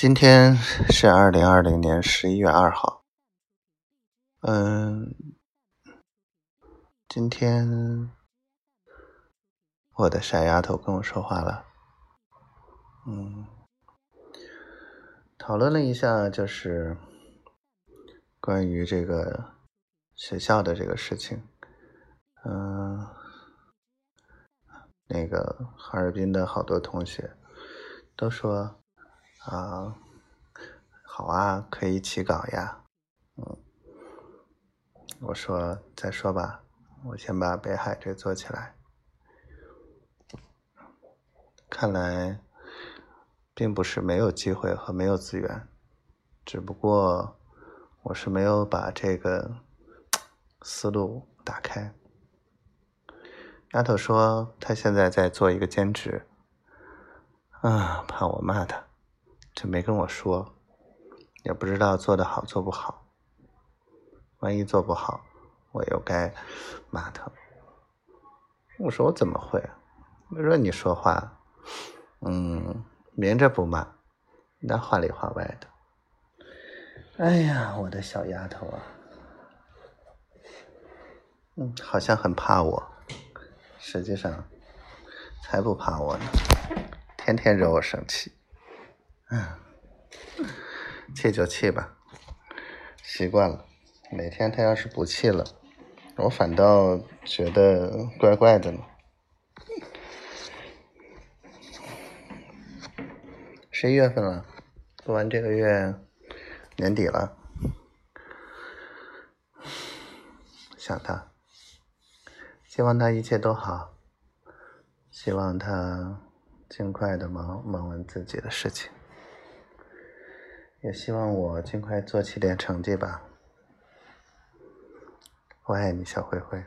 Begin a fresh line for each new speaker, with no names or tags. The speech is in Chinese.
今天是二零二零年十一月二号。嗯，今天我的傻丫头跟我说话了。嗯，讨论了一下，就是关于这个学校的这个事情。嗯，那个哈尔滨的好多同学都说。啊，好啊，可以一起搞呀。嗯，我说再说吧，我先把北海这做起来。看来并不是没有机会和没有资源，只不过我是没有把这个思路打开。丫头说她现在在做一个兼职，啊，怕我骂她。就没跟我说，也不知道做的好做不好。万一做不好，我又该骂他。我说我怎么会？我说你说话，嗯，明着不骂，那话里话外的。哎呀，我的小丫头啊，嗯，好像很怕我，实际上才不怕我呢，天天惹我生气。嗯，气就气吧，习惯了。哪天他要是不气了，我反倒觉得怪怪的呢。十一月份了，过完这个月，年底了，想他，希望他一切都好，希望他尽快的忙忙完自己的事情。也希望我尽快做起点成绩吧。我爱你，小灰灰。